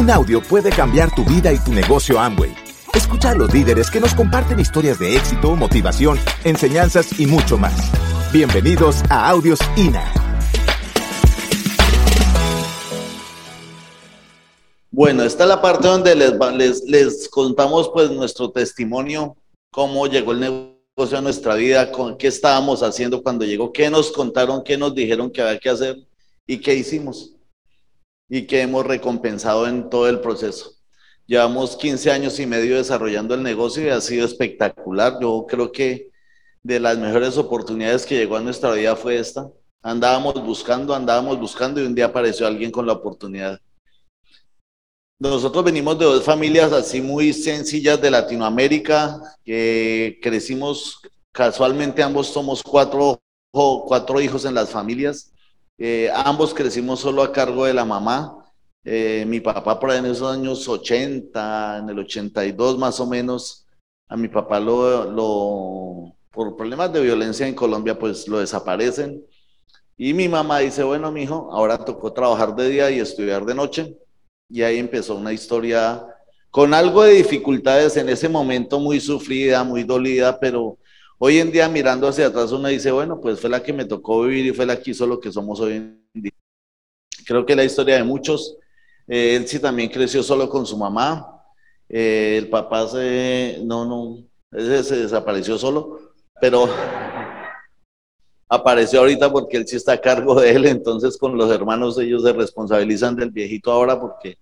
Un audio puede cambiar tu vida y tu negocio Amway. Escucha a los líderes que nos comparten historias de éxito, motivación, enseñanzas y mucho más. Bienvenidos a Audios INA. Bueno, esta es la parte donde les, les, les contamos pues nuestro testimonio, cómo llegó el negocio a nuestra vida, con qué estábamos haciendo cuando llegó, qué nos contaron, qué nos dijeron que había que hacer y qué hicimos y qué hemos recompensado en todo el proceso. Llevamos 15 años y medio desarrollando el negocio y ha sido espectacular. Yo creo que de las mejores oportunidades que llegó a nuestra vida fue esta. Andábamos buscando, andábamos buscando y un día apareció alguien con la oportunidad. Nosotros venimos de dos familias así muy sencillas de Latinoamérica, que crecimos casualmente, ambos somos cuatro, cuatro hijos en las familias. Eh, ambos crecimos solo a cargo de la mamá. Eh, mi papá por ahí en esos años 80, en el 82 más o menos, a mi papá lo, lo, por problemas de violencia en Colombia, pues lo desaparecen. Y mi mamá dice, bueno, mi hijo, ahora tocó trabajar de día y estudiar de noche. Y ahí empezó una historia con algo de dificultades en ese momento, muy sufrida, muy dolida, pero Hoy en día, mirando hacia atrás, uno dice, bueno, pues fue la que me tocó vivir y fue la que hizo lo que somos hoy en día. Creo que la historia de muchos, eh, él también creció solo con su mamá, eh, el papá se, no, no, ese se desapareció solo, pero apareció ahorita porque él sí está a cargo de él, entonces con los hermanos ellos se responsabilizan del viejito ahora porque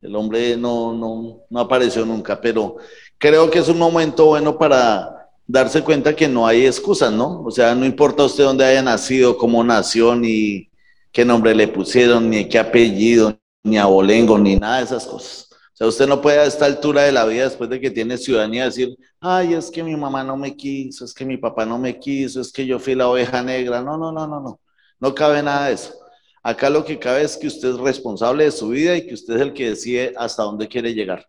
el hombre no, no, no apareció nunca, pero creo que es un momento bueno para darse cuenta que no hay excusas, ¿no? O sea, no importa usted dónde haya nacido, cómo nació, ni qué nombre le pusieron, ni qué apellido, ni abolengo, ni nada de esas cosas. O sea, usted no puede a esta altura de la vida, después de que tiene ciudadanía, decir, ay, es que mi mamá no me quiso, es que mi papá no me quiso, es que yo fui la oveja negra. No, no, no, no, no. No cabe nada de eso. Acá lo que cabe es que usted es responsable de su vida y que usted es el que decide hasta dónde quiere llegar.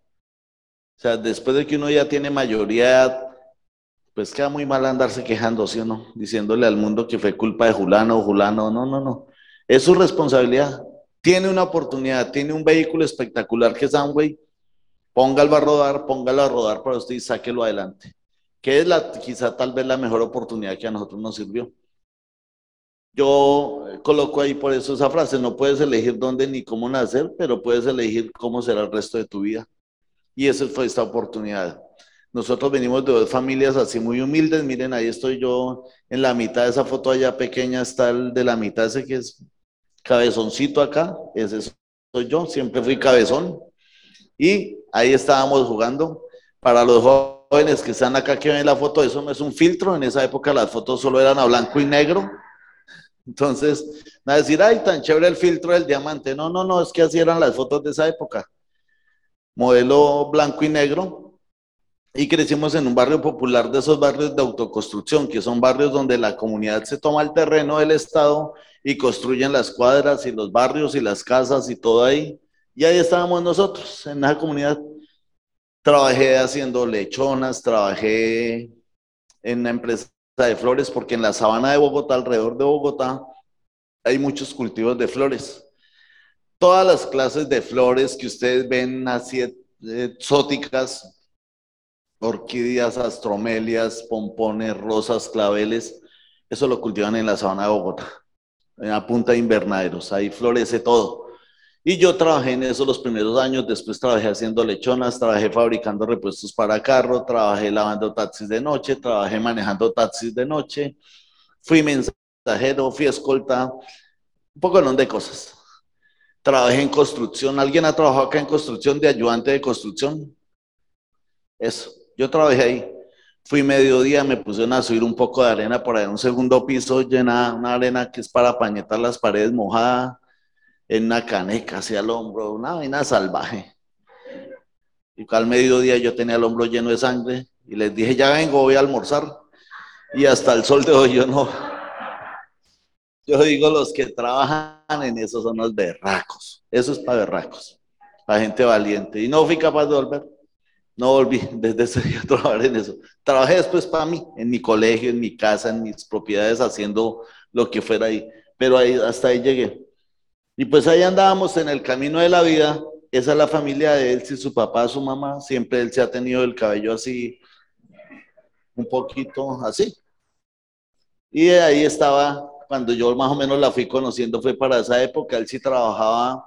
O sea, después de que uno ya tiene mayoría pues queda muy mal andarse quejando, ¿sí o no? Diciéndole al mundo que fue culpa de Julano o Julano. No, no, no. Es su responsabilidad. Tiene una oportunidad, tiene un vehículo espectacular que es Amway. Póngalo a rodar, póngalo a rodar para usted y sáquelo adelante. Que es la, quizá tal vez la mejor oportunidad que a nosotros nos sirvió. Yo coloco ahí por eso esa frase, no puedes elegir dónde ni cómo nacer, pero puedes elegir cómo será el resto de tu vida. Y esa fue esta oportunidad. Nosotros venimos de dos familias así muy humildes. Miren, ahí estoy yo en la mitad de esa foto allá pequeña, está el de la mitad, ese que es cabezoncito acá. Ese soy yo, siempre fui cabezón. Y ahí estábamos jugando. Para los jóvenes que están acá que ven la foto, eso no es un filtro. En esa época las fotos solo eran a blanco y negro. Entonces, a decir, ay, tan chévere el filtro del diamante. No, no, no, es que así eran las fotos de esa época. Modelo blanco y negro, y crecimos en un barrio popular de esos barrios de autoconstrucción, que son barrios donde la comunidad se toma el terreno del Estado y construyen las cuadras y los barrios y las casas y todo ahí. Y ahí estábamos nosotros, en esa comunidad. Trabajé haciendo lechonas, trabajé en una empresa de flores, porque en la sabana de Bogotá, alrededor de Bogotá, hay muchos cultivos de flores. Todas las clases de flores que ustedes ven así exóticas, orquídeas, astromelias, pompones, rosas, claveles, eso lo cultivan en la sabana de Bogotá, en la punta de invernaderos, ahí florece todo. Y yo trabajé en eso los primeros años, después trabajé haciendo lechonas, trabajé fabricando repuestos para carro, trabajé lavando taxis de noche, trabajé manejando taxis de noche, fui mensajero, fui escolta, un poco de cosas. Trabajé en construcción, ¿alguien ha trabajado acá en construcción de ayudante de construcción? Eso. Yo trabajé ahí. Fui mediodía, me pusieron a subir un poco de arena por ahí, un segundo piso llena, una arena que es para pañetar las paredes mojada, en una caneca hacia el hombro, una vaina salvaje. Y al mediodía yo tenía el hombro lleno de sangre y les dije, ya vengo, voy a almorzar. Y hasta el sol de hoy yo no. Yo digo, los que trabajan en eso son los berracos. Eso es para berracos, para gente valiente. Y no fui capaz de volver. No volví desde ese día a trabajar en eso. Trabajé después para mí, en mi colegio, en mi casa, en mis propiedades, haciendo lo que fuera ahí. Pero ahí, hasta ahí llegué. Y pues ahí andábamos en el camino de la vida esa es la familia de él, si su papá, su mamá, siempre él se ha tenido el cabello así, un poquito así. Y ahí estaba, cuando yo más o menos la fui conociendo, fue para esa época, él sí trabajaba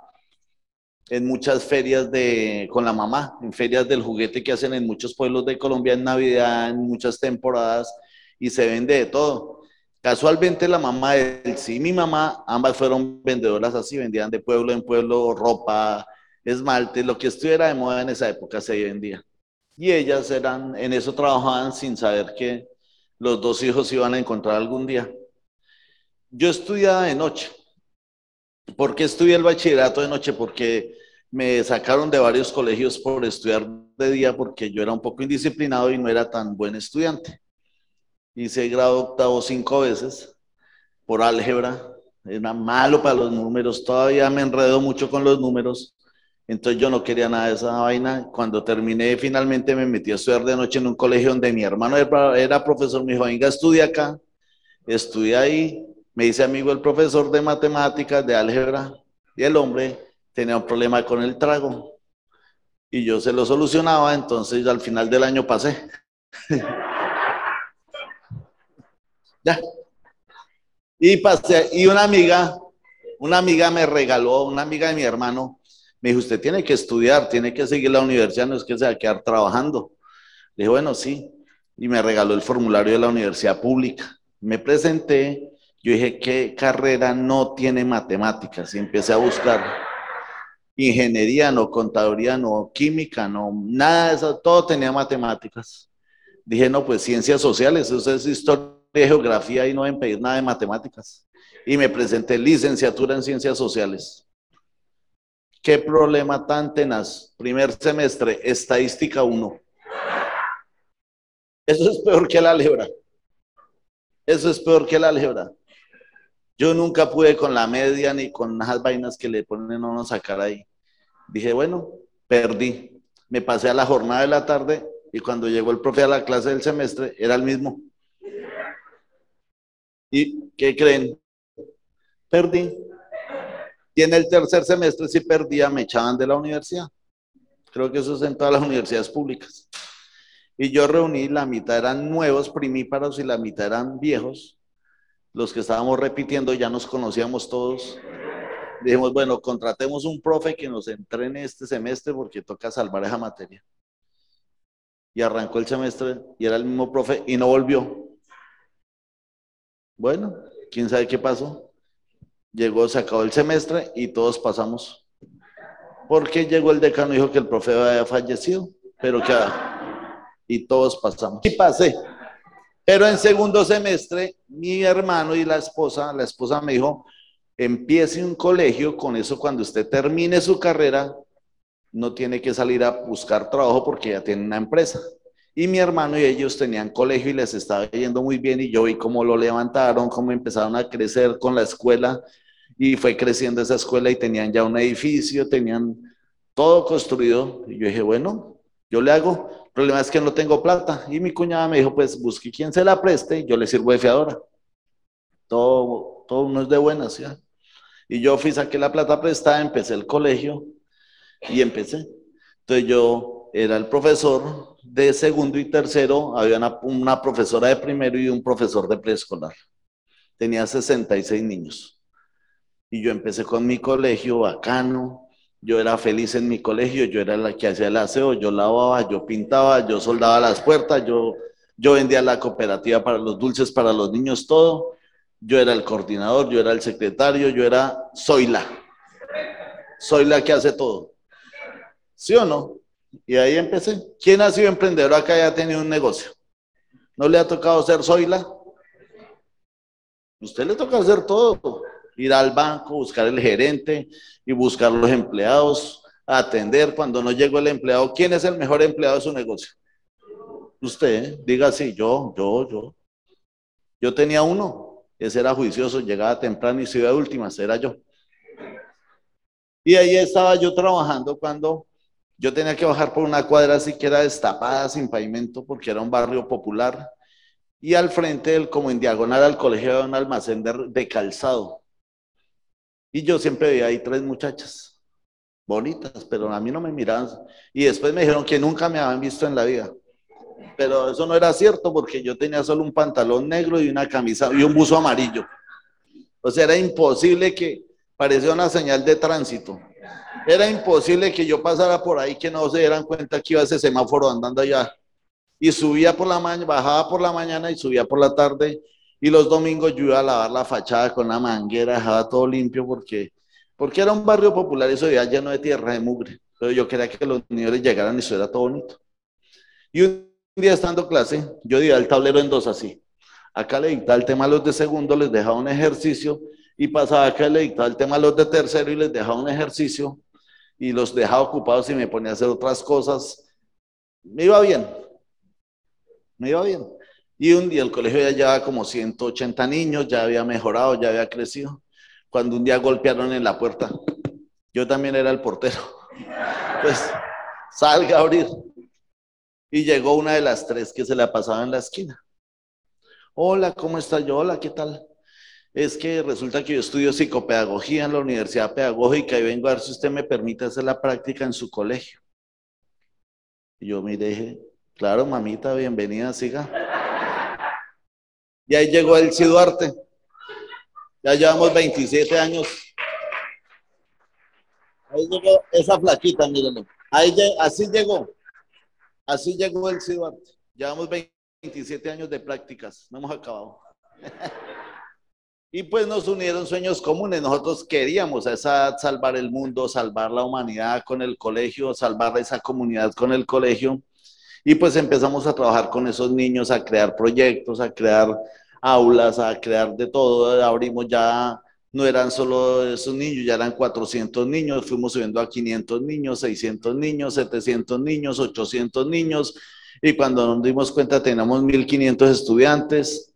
en muchas ferias de, con la mamá, en ferias del juguete que hacen en muchos pueblos de Colombia en Navidad, en muchas temporadas, y se vende de todo. Casualmente la mamá de él, sí, mi mamá, ambas fueron vendedoras así, vendían de pueblo en pueblo ropa, esmalte, lo que estuviera de moda en esa época se vendía. Y ellas eran, en eso trabajaban sin saber que los dos hijos iban a encontrar algún día. Yo estudiaba de noche. ¿Por qué estudié el bachillerato de noche? Porque me sacaron de varios colegios por estudiar de día porque yo era un poco indisciplinado y no era tan buen estudiante. Hice grado octavo cinco veces por álgebra. Era malo para los números. Todavía me enredo mucho con los números. Entonces yo no quería nada de esa vaina. Cuando terminé, finalmente me metí a estudiar de noche en un colegio donde mi hermano era profesor. Me dijo, venga, estudia acá. Estudié ahí. Me hice amigo del profesor de matemáticas, de álgebra. Y el hombre tenía un problema con el trago. Y yo se lo solucionaba, entonces al final del año pasé. ya. Y pasé, y una amiga, una amiga me regaló, una amiga de mi hermano, me dijo, usted tiene que estudiar, tiene que seguir la universidad, no es que se va a quedar trabajando. Le dije, bueno, sí. Y me regaló el formulario de la universidad pública. Me presenté, yo dije, ¿qué carrera no tiene matemáticas? Y empecé a buscar ingeniería, no contaduría, no química, no nada de eso, todo tenía matemáticas. Dije, no, pues ciencias sociales, eso es historia y geografía y no deben pedir nada de matemáticas. Y me presenté licenciatura en ciencias sociales. ¿Qué problema tan tenaz? Primer semestre, estadística 1. Eso es peor que la álgebra. Eso es peor que la álgebra. Yo nunca pude con la media ni con las vainas que le ponen a uno sacar ahí. Dije, bueno, perdí. Me pasé a la jornada de la tarde y cuando llegó el profe a la clase del semestre era el mismo. ¿Y qué creen? Perdí. Y en el tercer semestre, si perdía, me echaban de la universidad. Creo que eso es en todas las universidades públicas. Y yo reuní, la mitad eran nuevos primíparos y la mitad eran viejos. Los que estábamos repitiendo ya nos conocíamos todos. Dijimos, bueno, contratemos un profe que nos entrene este semestre porque toca salvar esa materia. Y arrancó el semestre y era el mismo profe y no volvió. Bueno, quién sabe qué pasó llegó, se acabó el semestre y todos pasamos. Porque llegó el decano y dijo que el profe había fallecido, pero que... Y todos pasamos. Y pasé. Pero en segundo semestre, mi hermano y la esposa, la esposa me dijo, empiece un colegio, con eso cuando usted termine su carrera, no tiene que salir a buscar trabajo porque ya tiene una empresa. Y mi hermano y ellos tenían colegio y les estaba yendo muy bien y yo vi cómo lo levantaron, cómo empezaron a crecer con la escuela y fue creciendo esa escuela y tenían ya un edificio, tenían todo construido. Y yo dije, bueno, yo le hago. El problema es que no tengo plata. Y mi cuñada me dijo, pues busque quien se la preste yo le sirvo de fiadora. Todo, todo no es de buenas, ¿ya? Y yo fui, saqué la plata prestada, empecé el colegio y empecé. Entonces yo era el profesor de segundo y tercero, había una, una profesora de primero y un profesor de preescolar. Tenía 66 niños. Y yo empecé con mi colegio bacano, yo era feliz en mi colegio, yo era la que hacía el aseo, yo lavaba, yo pintaba, yo soldaba las puertas, yo, yo vendía la cooperativa para los dulces para los niños, todo. Yo era el coordinador, yo era el secretario, yo era, soy la. Soy la que hace todo. ¿Sí o no? Y ahí empecé. ¿Quién ha sido emprendedor acá y ha tenido un negocio? ¿No le ha tocado ser la? Usted le toca hacer todo ir al banco, buscar el gerente y buscar los empleados, atender cuando no llegó el empleado. ¿Quién es el mejor empleado de su negocio? Usted, diga así, yo, yo, yo. Yo tenía uno, ese era juicioso, llegaba temprano y se iba de últimas, era yo. Y ahí estaba yo trabajando cuando yo tenía que bajar por una cuadra así que era destapada, sin pavimento, porque era un barrio popular. Y al frente, del, como en diagonal al colegio, había un almacén de calzado. Y yo siempre veía ahí tres muchachas, bonitas, pero a mí no me miraban. Y después me dijeron que nunca me habían visto en la vida. Pero eso no era cierto porque yo tenía solo un pantalón negro y una camisa y un buzo amarillo. O sea, era imposible que parecía una señal de tránsito. Era imposible que yo pasara por ahí que no se dieran cuenta que iba ese semáforo andando allá. Y subía por la mañana, bajaba por la mañana y subía por la tarde. Y los domingos yo iba a lavar la fachada con la manguera, dejaba todo limpio porque, porque era un barrio popular y eso ya lleno de tierra, de mugre. Pero yo quería que los niños llegaran y eso era todo bonito. Y un día estando clase, yo di el tablero en dos así. Acá le dictaba el tema a los de segundo, les dejaba un ejercicio y pasaba acá le dictaba el tema a los de tercero y les dejaba un ejercicio y los dejaba ocupados y me ponía a hacer otras cosas. Me iba bien, me iba bien. Y un día el colegio ya llevaba como 180 niños, ya había mejorado, ya había crecido. Cuando un día golpearon en la puerta, yo también era el portero. Pues salga a abrir. Y llegó una de las tres que se la pasaba en la esquina. Hola, ¿cómo está yo? Hola, ¿qué tal? es que resulta que yo estudio psicopedagogía en la Universidad Pedagógica y vengo a ver si usted me permite hacer la práctica en su colegio. Y yo me dije, claro, mamita, bienvenida, siga. Y ahí llegó el Duarte. Ya llevamos 27 años. Ahí llegó esa flaquita, mírenlo. Así llegó. Así llegó el Duarte. Llevamos 27 años de prácticas. No hemos acabado. Y pues nos unieron sueños comunes. Nosotros queríamos esa salvar el mundo, salvar la humanidad con el colegio, salvar esa comunidad con el colegio. Y pues empezamos a trabajar con esos niños, a crear proyectos, a crear aulas, a crear de todo. Abrimos ya, no eran solo esos niños, ya eran 400 niños, fuimos subiendo a 500 niños, 600 niños, 700 niños, 800 niños. Y cuando nos dimos cuenta teníamos 1.500 estudiantes,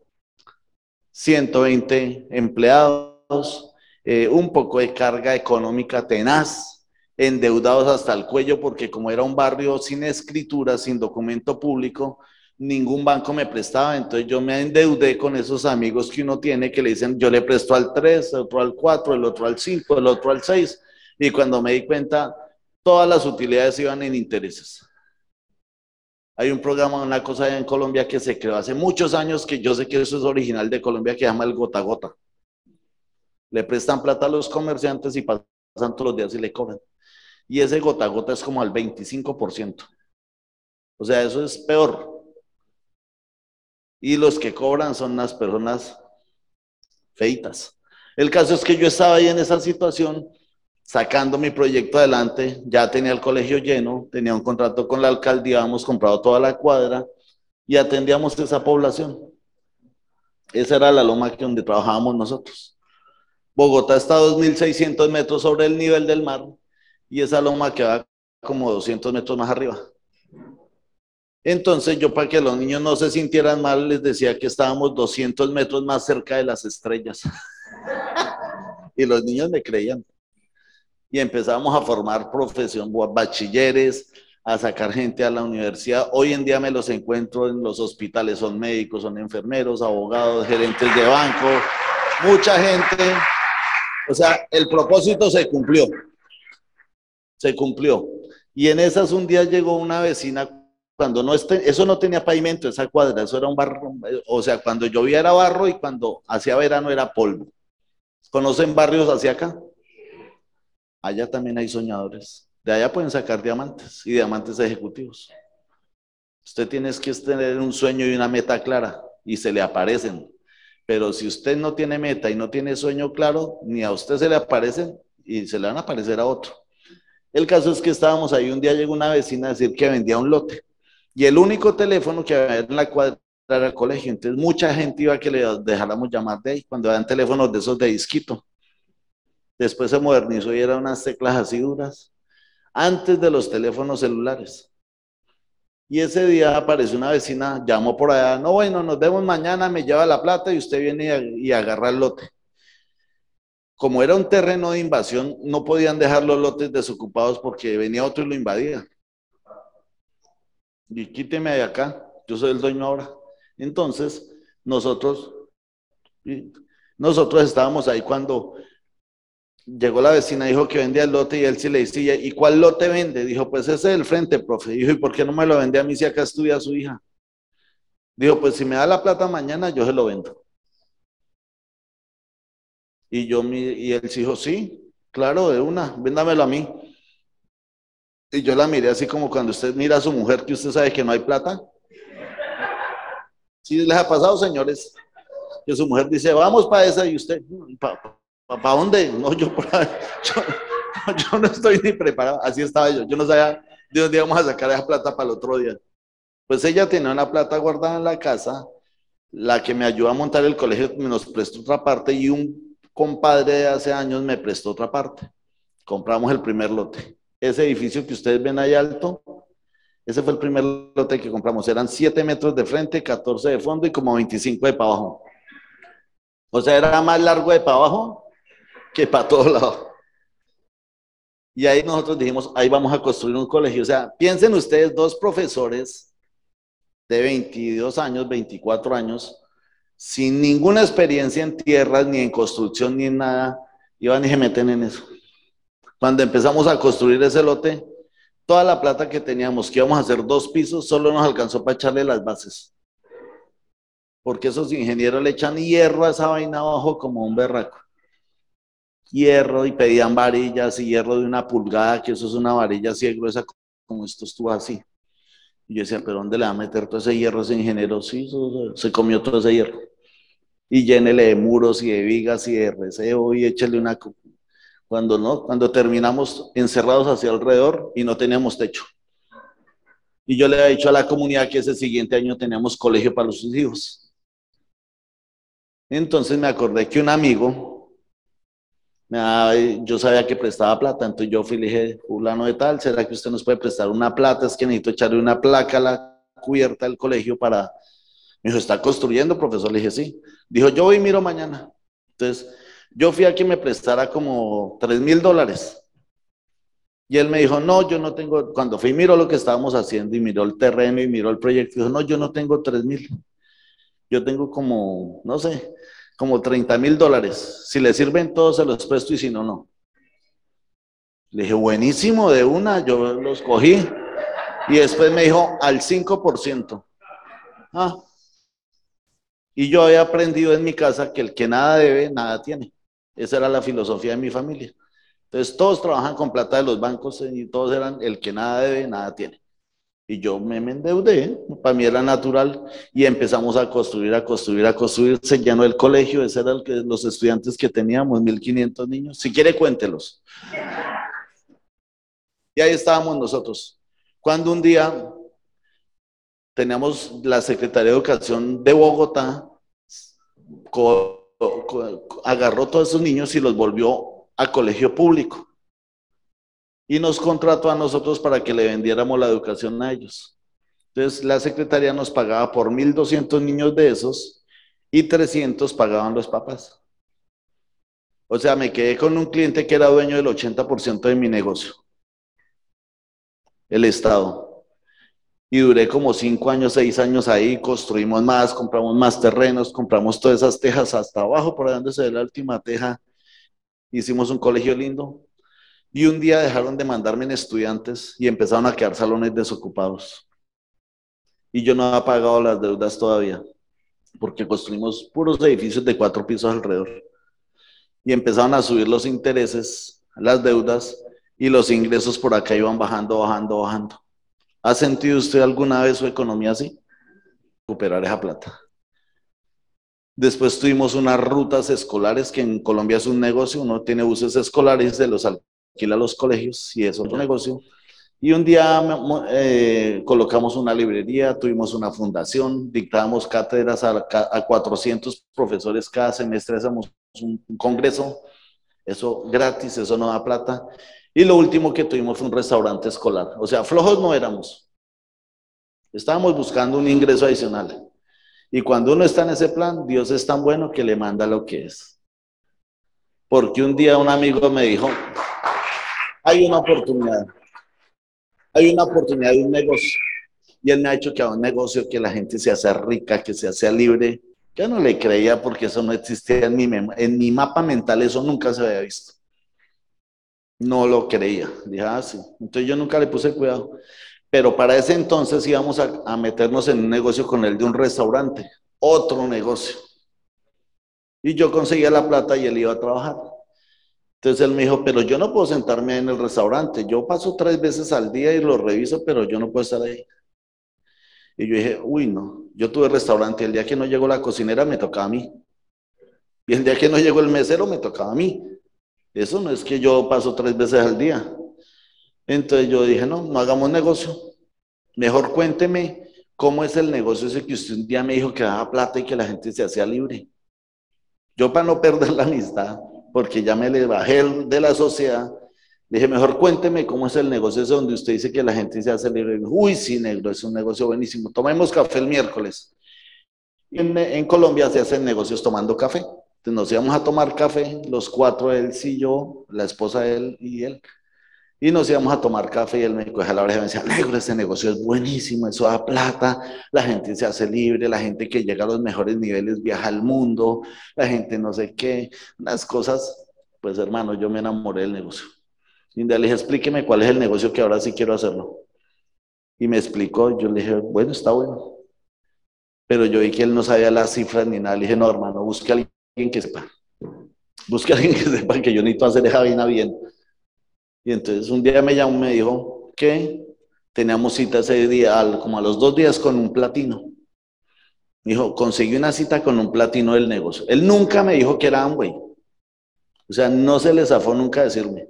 120 empleados, eh, un poco de carga económica tenaz, endeudados hasta el cuello porque como era un barrio sin escritura, sin documento público, ningún banco me prestaba, entonces yo me endeudé con esos amigos que uno tiene que le dicen, yo le presto al 3, el otro al 4, el otro al 5, el otro al 6, y cuando me di cuenta, todas las utilidades iban en intereses. Hay un programa, una cosa en Colombia que se creó hace muchos años, que yo sé que eso es original de Colombia, que se llama el gota gota. Le prestan plata a los comerciantes y pasan todos los días y le cobran. Y ese gota gota es como al 25%. O sea, eso es peor. Y los que cobran son las personas feitas. El caso es que yo estaba ahí en esa situación sacando mi proyecto adelante, ya tenía el colegio lleno, tenía un contrato con la alcaldía, habíamos comprado toda la cuadra y atendíamos esa población. Esa era la loma que donde trabajábamos nosotros. Bogotá está a 2.600 metros sobre el nivel del mar y esa loma queda como 200 metros más arriba. Entonces yo para que los niños no se sintieran mal les decía que estábamos 200 metros más cerca de las estrellas. y los niños me creían y empezamos a formar profesión, bachilleres, a sacar gente a la universidad. Hoy en día me los encuentro en los hospitales, son médicos, son enfermeros, abogados, gerentes de banco, mucha gente. O sea, el propósito se cumplió. Se cumplió. Y en esas un día llegó una vecina cuando no esté, eso no tenía pavimento, esa cuadra, eso era un barro, o sea, cuando llovía era barro y cuando hacía verano era polvo. ¿Conocen barrios hacia acá? allá también hay soñadores. De allá pueden sacar diamantes y diamantes ejecutivos. Usted tiene que tener un sueño y una meta clara y se le aparecen. Pero si usted no tiene meta y no tiene sueño claro, ni a usted se le aparecen y se le van a aparecer a otro. El caso es que estábamos ahí, un día llegó una vecina a decir que vendía un lote y el único teléfono que había en la cuadra era el colegio. Entonces mucha gente iba a que le dejáramos llamar de ahí cuando eran teléfonos de esos de disquito. Después se modernizó y eran unas teclas así duras. Antes de los teléfonos celulares. Y ese día apareció una vecina, llamó por allá, no, bueno, nos vemos mañana, me lleva la plata y usted viene y, agarra el lote. Como era un terreno de invasión, no podían dejar los lotes desocupados porque venía otro y lo invadía. Y quíteme de acá, yo soy el dueño ahora. Entonces, nosotros, nosotros estábamos ahí cuando llegó la vecina, dijo que vendía el lote y él sí le decía, ¿y cuál lote vende? Dijo, pues ese del frente, profe. Dijo, ¿y por qué no me lo vende a mí si acá estudia su hija? Dijo, pues si me da la plata mañana, yo se lo vendo. Y yo, y él dijo, sí, claro, de una, véndamelo a mí. Y yo la miré así como cuando usted mira a su mujer que usted sabe que no hay plata. ¿Sí les ha pasado, señores? Que su mujer dice, vamos para esa y usted, ¿para dónde? No, yo, por ahí, yo, yo, no estoy ni preparado. Así estaba yo. Yo no sabía de dónde íbamos a sacar esa plata para el otro día. Pues ella tenía una plata guardada en la casa. La que me ayudó a montar el colegio me nos prestó otra parte y un compadre de hace años me prestó otra parte. Compramos el primer lote. Ese edificio que ustedes ven ahí alto, ese fue el primer lote que compramos. Eran 7 metros de frente, 14 de fondo y como 25 de para abajo. O sea, era más largo de para abajo que para todos lados. Y ahí nosotros dijimos, ahí vamos a construir un colegio. O sea, piensen ustedes, dos profesores de 22 años, 24 años, sin ninguna experiencia en tierras, ni en construcción, ni en nada, iban y se meten en eso. Cuando empezamos a construir ese lote, toda la plata que teníamos, que íbamos a hacer dos pisos, solo nos alcanzó para echarle las bases. Porque esos ingenieros le echan hierro a esa vaina abajo como un berraco. Hierro y pedían varillas y hierro de una pulgada, que eso es una varilla así gruesa como esto estuvo así. Y yo decía, ¿pero dónde le va a meter todo ese hierro ese ingeniero? Sí, se comió todo ese hierro. Y llénele de muros y de vigas y de receo y échale una... Cuando no, cuando terminamos encerrados hacia alrededor y no teníamos techo. Y yo le había dicho a la comunidad que ese siguiente año teníamos colegio para sus hijos. Entonces me acordé que un amigo yo sabía que prestaba plata, entonces yo fui y le dije, fulano de tal, ¿será que usted nos puede prestar una plata? Es que necesito echarle una placa a la cubierta del colegio para... Me dijo, ¿está construyendo, profesor? Le dije, sí. Dijo, yo voy y miro mañana. Entonces, yo fui a que me prestara como 3 mil dólares. Y él me dijo, no, yo no tengo, cuando fui miró lo que estábamos haciendo y miró el terreno y miró el proyecto, dijo, no, yo no tengo 3 mil. Yo tengo como, no sé, como 30 mil dólares. Si le sirven todos, se los presto y si no, no. Le dije, buenísimo, de una, yo los cogí. Y después me dijo, al 5%. Ah. Y yo había aprendido en mi casa que el que nada debe, nada tiene. Esa era la filosofía de mi familia. Entonces todos trabajan con plata de los bancos y todos eran el que nada debe, nada tiene. Y yo me, endeudé, para mí era natural, y empezamos a construir, a construir, a construir. Se llenó el colegio, ese era el que, los estudiantes que teníamos, 1500 niños. Si quiere, cuéntelos. Y ahí estábamos nosotros. Cuando un día teníamos la Secretaría de Educación de Bogotá, agarró todos esos niños y los volvió a colegio público y nos contrató a nosotros para que le vendiéramos la educación a ellos. Entonces la secretaría nos pagaba por 1.200 niños de esos y 300 pagaban los papás. O sea, me quedé con un cliente que era dueño del 80% de mi negocio, el Estado. Y duré como cinco años, seis años ahí, construimos más, compramos más terrenos, compramos todas esas tejas hasta abajo, por donde se ve la última teja. Hicimos un colegio lindo, y un día dejaron de mandarme en estudiantes y empezaron a quedar salones desocupados. Y yo no había pagado las deudas todavía, porque construimos puros edificios de cuatro pisos alrededor. Y empezaron a subir los intereses, las deudas, y los ingresos por acá iban bajando, bajando, bajando. ¿Ha sentido usted alguna vez su economía así? Recuperar esa plata. Después tuvimos unas rutas escolares, que en Colombia es un negocio, uno tiene buses escolares de los alquila los colegios y es un negocio. Y un día eh, colocamos una librería, tuvimos una fundación, dictábamos cátedras a, a 400 profesores cada semestre, hacemos un, un congreso, eso gratis, eso no da plata. Y lo último que tuvimos fue un restaurante escolar. O sea, flojos no éramos. Estábamos buscando un ingreso adicional. Y cuando uno está en ese plan, Dios es tan bueno que le manda lo que es. Porque un día un amigo me dijo, hay una oportunidad. Hay una oportunidad de un negocio. Y él me ha hecho que a un negocio que la gente se hace rica, que se hace libre. Yo no le creía porque eso no existía en mi, en mi mapa mental, eso nunca se había visto. No lo creía. Dije, ah, sí. Entonces yo nunca le puse cuidado. Pero para ese entonces íbamos a, a meternos en un negocio con él de un restaurante, otro negocio. Y yo conseguía la plata y él iba a trabajar. Entonces él me dijo, pero yo no puedo sentarme en el restaurante. Yo paso tres veces al día y lo reviso, pero yo no puedo estar ahí. Y yo dije, uy, no, yo tuve restaurante. El día que no llegó la cocinera me tocaba a mí. Y el día que no llegó el mesero me tocaba a mí. Eso no es que yo paso tres veces al día. Entonces yo dije, no, no hagamos negocio. Mejor cuénteme cómo es el negocio ese que usted un día me dijo que daba plata y que la gente se hacía libre. Yo para no perder la amistad, porque ya me le bajé de la sociedad. dije, mejor cuénteme cómo es el negocio ese donde usted dice que la gente se hace libre. Uy, sí, negro, es un negocio buenísimo. Tomemos café el miércoles. En, en Colombia se hacen negocios tomando café. Entonces nos íbamos a tomar café, los cuatro, él, sí, yo, la esposa de él y él. Y nos íbamos a tomar café y él me cogía la oreja y me decía, negro, este negocio es buenísimo, eso da plata, la gente se hace libre, la gente que llega a los mejores niveles viaja al mundo, la gente no sé qué, unas cosas, pues hermano, yo me enamoré del negocio. Y le dije, explíqueme cuál es el negocio que ahora sí quiero hacerlo. Y me explicó, yo le dije, bueno, está bueno. Pero yo vi que él no sabía las cifras ni nada. Le dije, no, hermano, busque a alguien que sepa. Busque a alguien que sepa que yo necesito hacer esa vaina bien. Y entonces un día me llamó y me dijo que teníamos cita ese día, como a los dos días con un platino. Me dijo, conseguí una cita con un platino del negocio. Él nunca me dijo que era Amway. O sea, no se le zafó nunca decirme.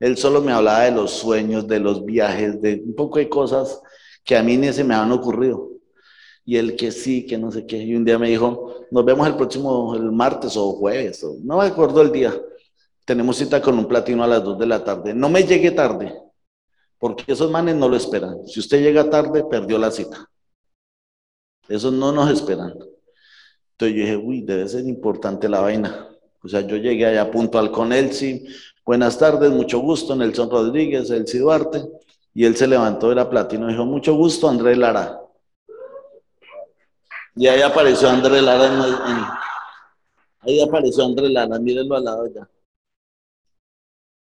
Él solo me hablaba de los sueños, de los viajes, de un poco de cosas que a mí ni se me han ocurrido. Y él que sí, que no sé qué. Y un día me dijo, nos vemos el próximo, el martes o jueves, no me acuerdo el día tenemos cita con un platino a las 2 de la tarde. No me llegue tarde, porque esos manes no lo esperan. Si usted llega tarde, perdió la cita. Esos no nos esperan. Entonces yo dije, uy, debe ser importante la vaina. O sea, yo llegué allá puntual con Elsie. Buenas tardes, mucho gusto, Nelson Rodríguez, Elsie Duarte. Y él se levantó, era platino, dijo, mucho gusto, André Lara. Y ahí apareció André Lara. ahí apareció André Lara, mírenlo al lado ya.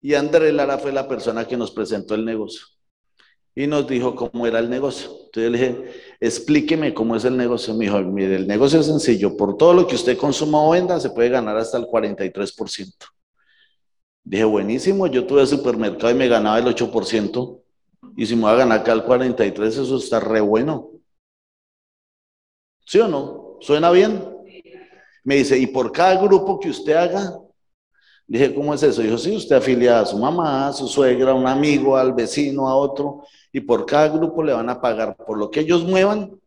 Y André Lara fue la persona que nos presentó el negocio y nos dijo cómo era el negocio. Entonces le dije, explíqueme cómo es el negocio. Me dijo, mire, el negocio es sencillo. Por todo lo que usted consuma o venda, se puede ganar hasta el 43%. Dije, buenísimo, yo tuve supermercado y me ganaba el 8%. Y si me voy a ganar acá el 43%, eso está re bueno. ¿Sí o no? ¿Suena bien? Me dice, y por cada grupo que usted haga, Dije, ¿cómo es eso? Dijo, sí, usted afilia a su mamá, a su suegra, a un amigo, al vecino, a otro, y por cada grupo le van a pagar por lo que ellos muevan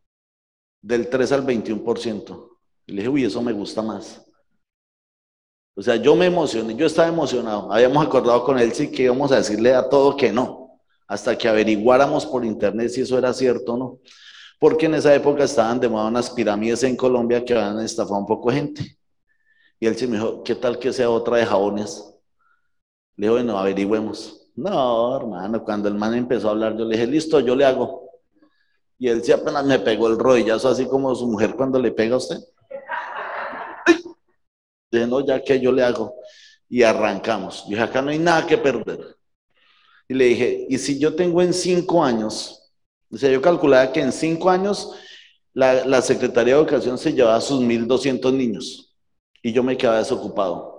del 3 al 21%. Y le dije, uy, eso me gusta más. O sea, yo me emocioné, yo estaba emocionado. Habíamos acordado con él sí que íbamos a decirle a todo que no, hasta que averiguáramos por internet si eso era cierto o no. Porque en esa época estaban de moda unas pirámides en Colombia que habían estafado un poco gente. Y él sí me dijo, ¿qué tal que sea otra de jabones? Le digo, bueno, averigüemos. No, hermano, cuando el man empezó a hablar, yo le dije, listo, yo le hago. Y él sí apenas me pegó el rodillazo, así como su mujer cuando le pega a usted. Dije, no, ya que yo le hago. Y arrancamos. dije, acá no hay nada que perder. Y le dije, ¿y si yo tengo en cinco años? O yo calculaba que en cinco años la, la Secretaría de Educación se llevaba a sus 1.200 niños y yo me quedaba desocupado.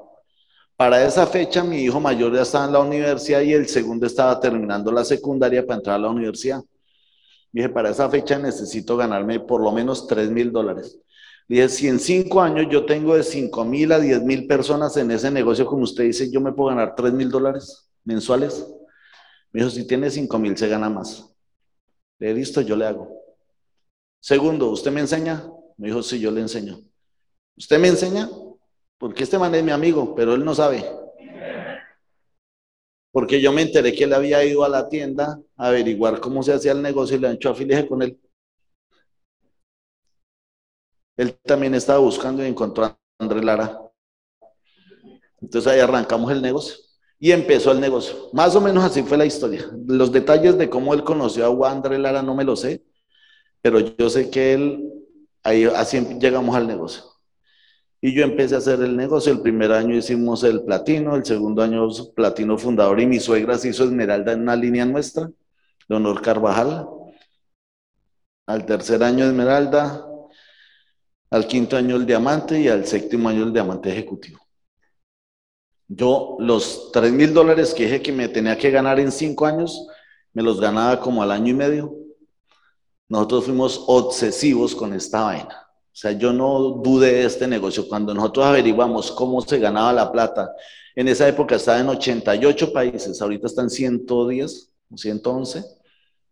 Para esa fecha mi hijo mayor ya estaba en la universidad y el segundo estaba terminando la secundaria para entrar a la universidad. Dije, para esa fecha necesito ganarme por lo menos 3 mil dólares. Dije, si en cinco años yo tengo de 5 mil a 10 mil personas en ese negocio, como usted dice, yo me puedo ganar 3 mil dólares mensuales. Me dijo, si tiene 5 mil, se gana más. Le listo, yo le hago. Segundo, ¿usted me enseña? Me dijo, sí, yo le enseño. ¿Usted me enseña? Porque este man es mi amigo, pero él no sabe. Porque yo me enteré que él había ido a la tienda a averiguar cómo se hacía el negocio y le han hecho afiliaje con él. Él también estaba buscando y encontró a André Lara. Entonces ahí arrancamos el negocio y empezó el negocio. Más o menos así fue la historia. Los detalles de cómo él conoció a André Lara no me lo sé, pero yo sé que él, ahí así llegamos al negocio. Y yo empecé a hacer el negocio. El primer año hicimos el platino, el segundo año platino fundador y mi suegra se hizo esmeralda en una línea nuestra, Leonor Carvajal. Al tercer año esmeralda, al quinto año el diamante y al séptimo año el diamante ejecutivo. Yo los 3 mil dólares que dije que me tenía que ganar en cinco años, me los ganaba como al año y medio. Nosotros fuimos obsesivos con esta vaina. O sea, yo no dudé de este negocio. Cuando nosotros averiguamos cómo se ganaba la plata, en esa época estaba en 88 países, ahorita están 110, 111.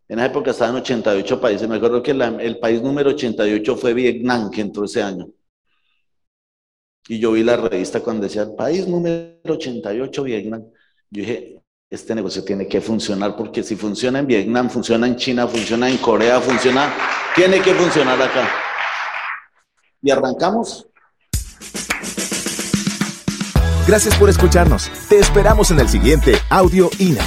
En esa época estaba en 88 países. Me acuerdo que el país número 88 fue Vietnam, que entró ese año. Y yo vi la revista cuando decía país número 88, Vietnam. Yo dije, este negocio tiene que funcionar porque si funciona en Vietnam, funciona en China, funciona en Corea, funciona, tiene que funcionar acá. Y arrancamos. Gracias por escucharnos. Te esperamos en el siguiente Audio INA.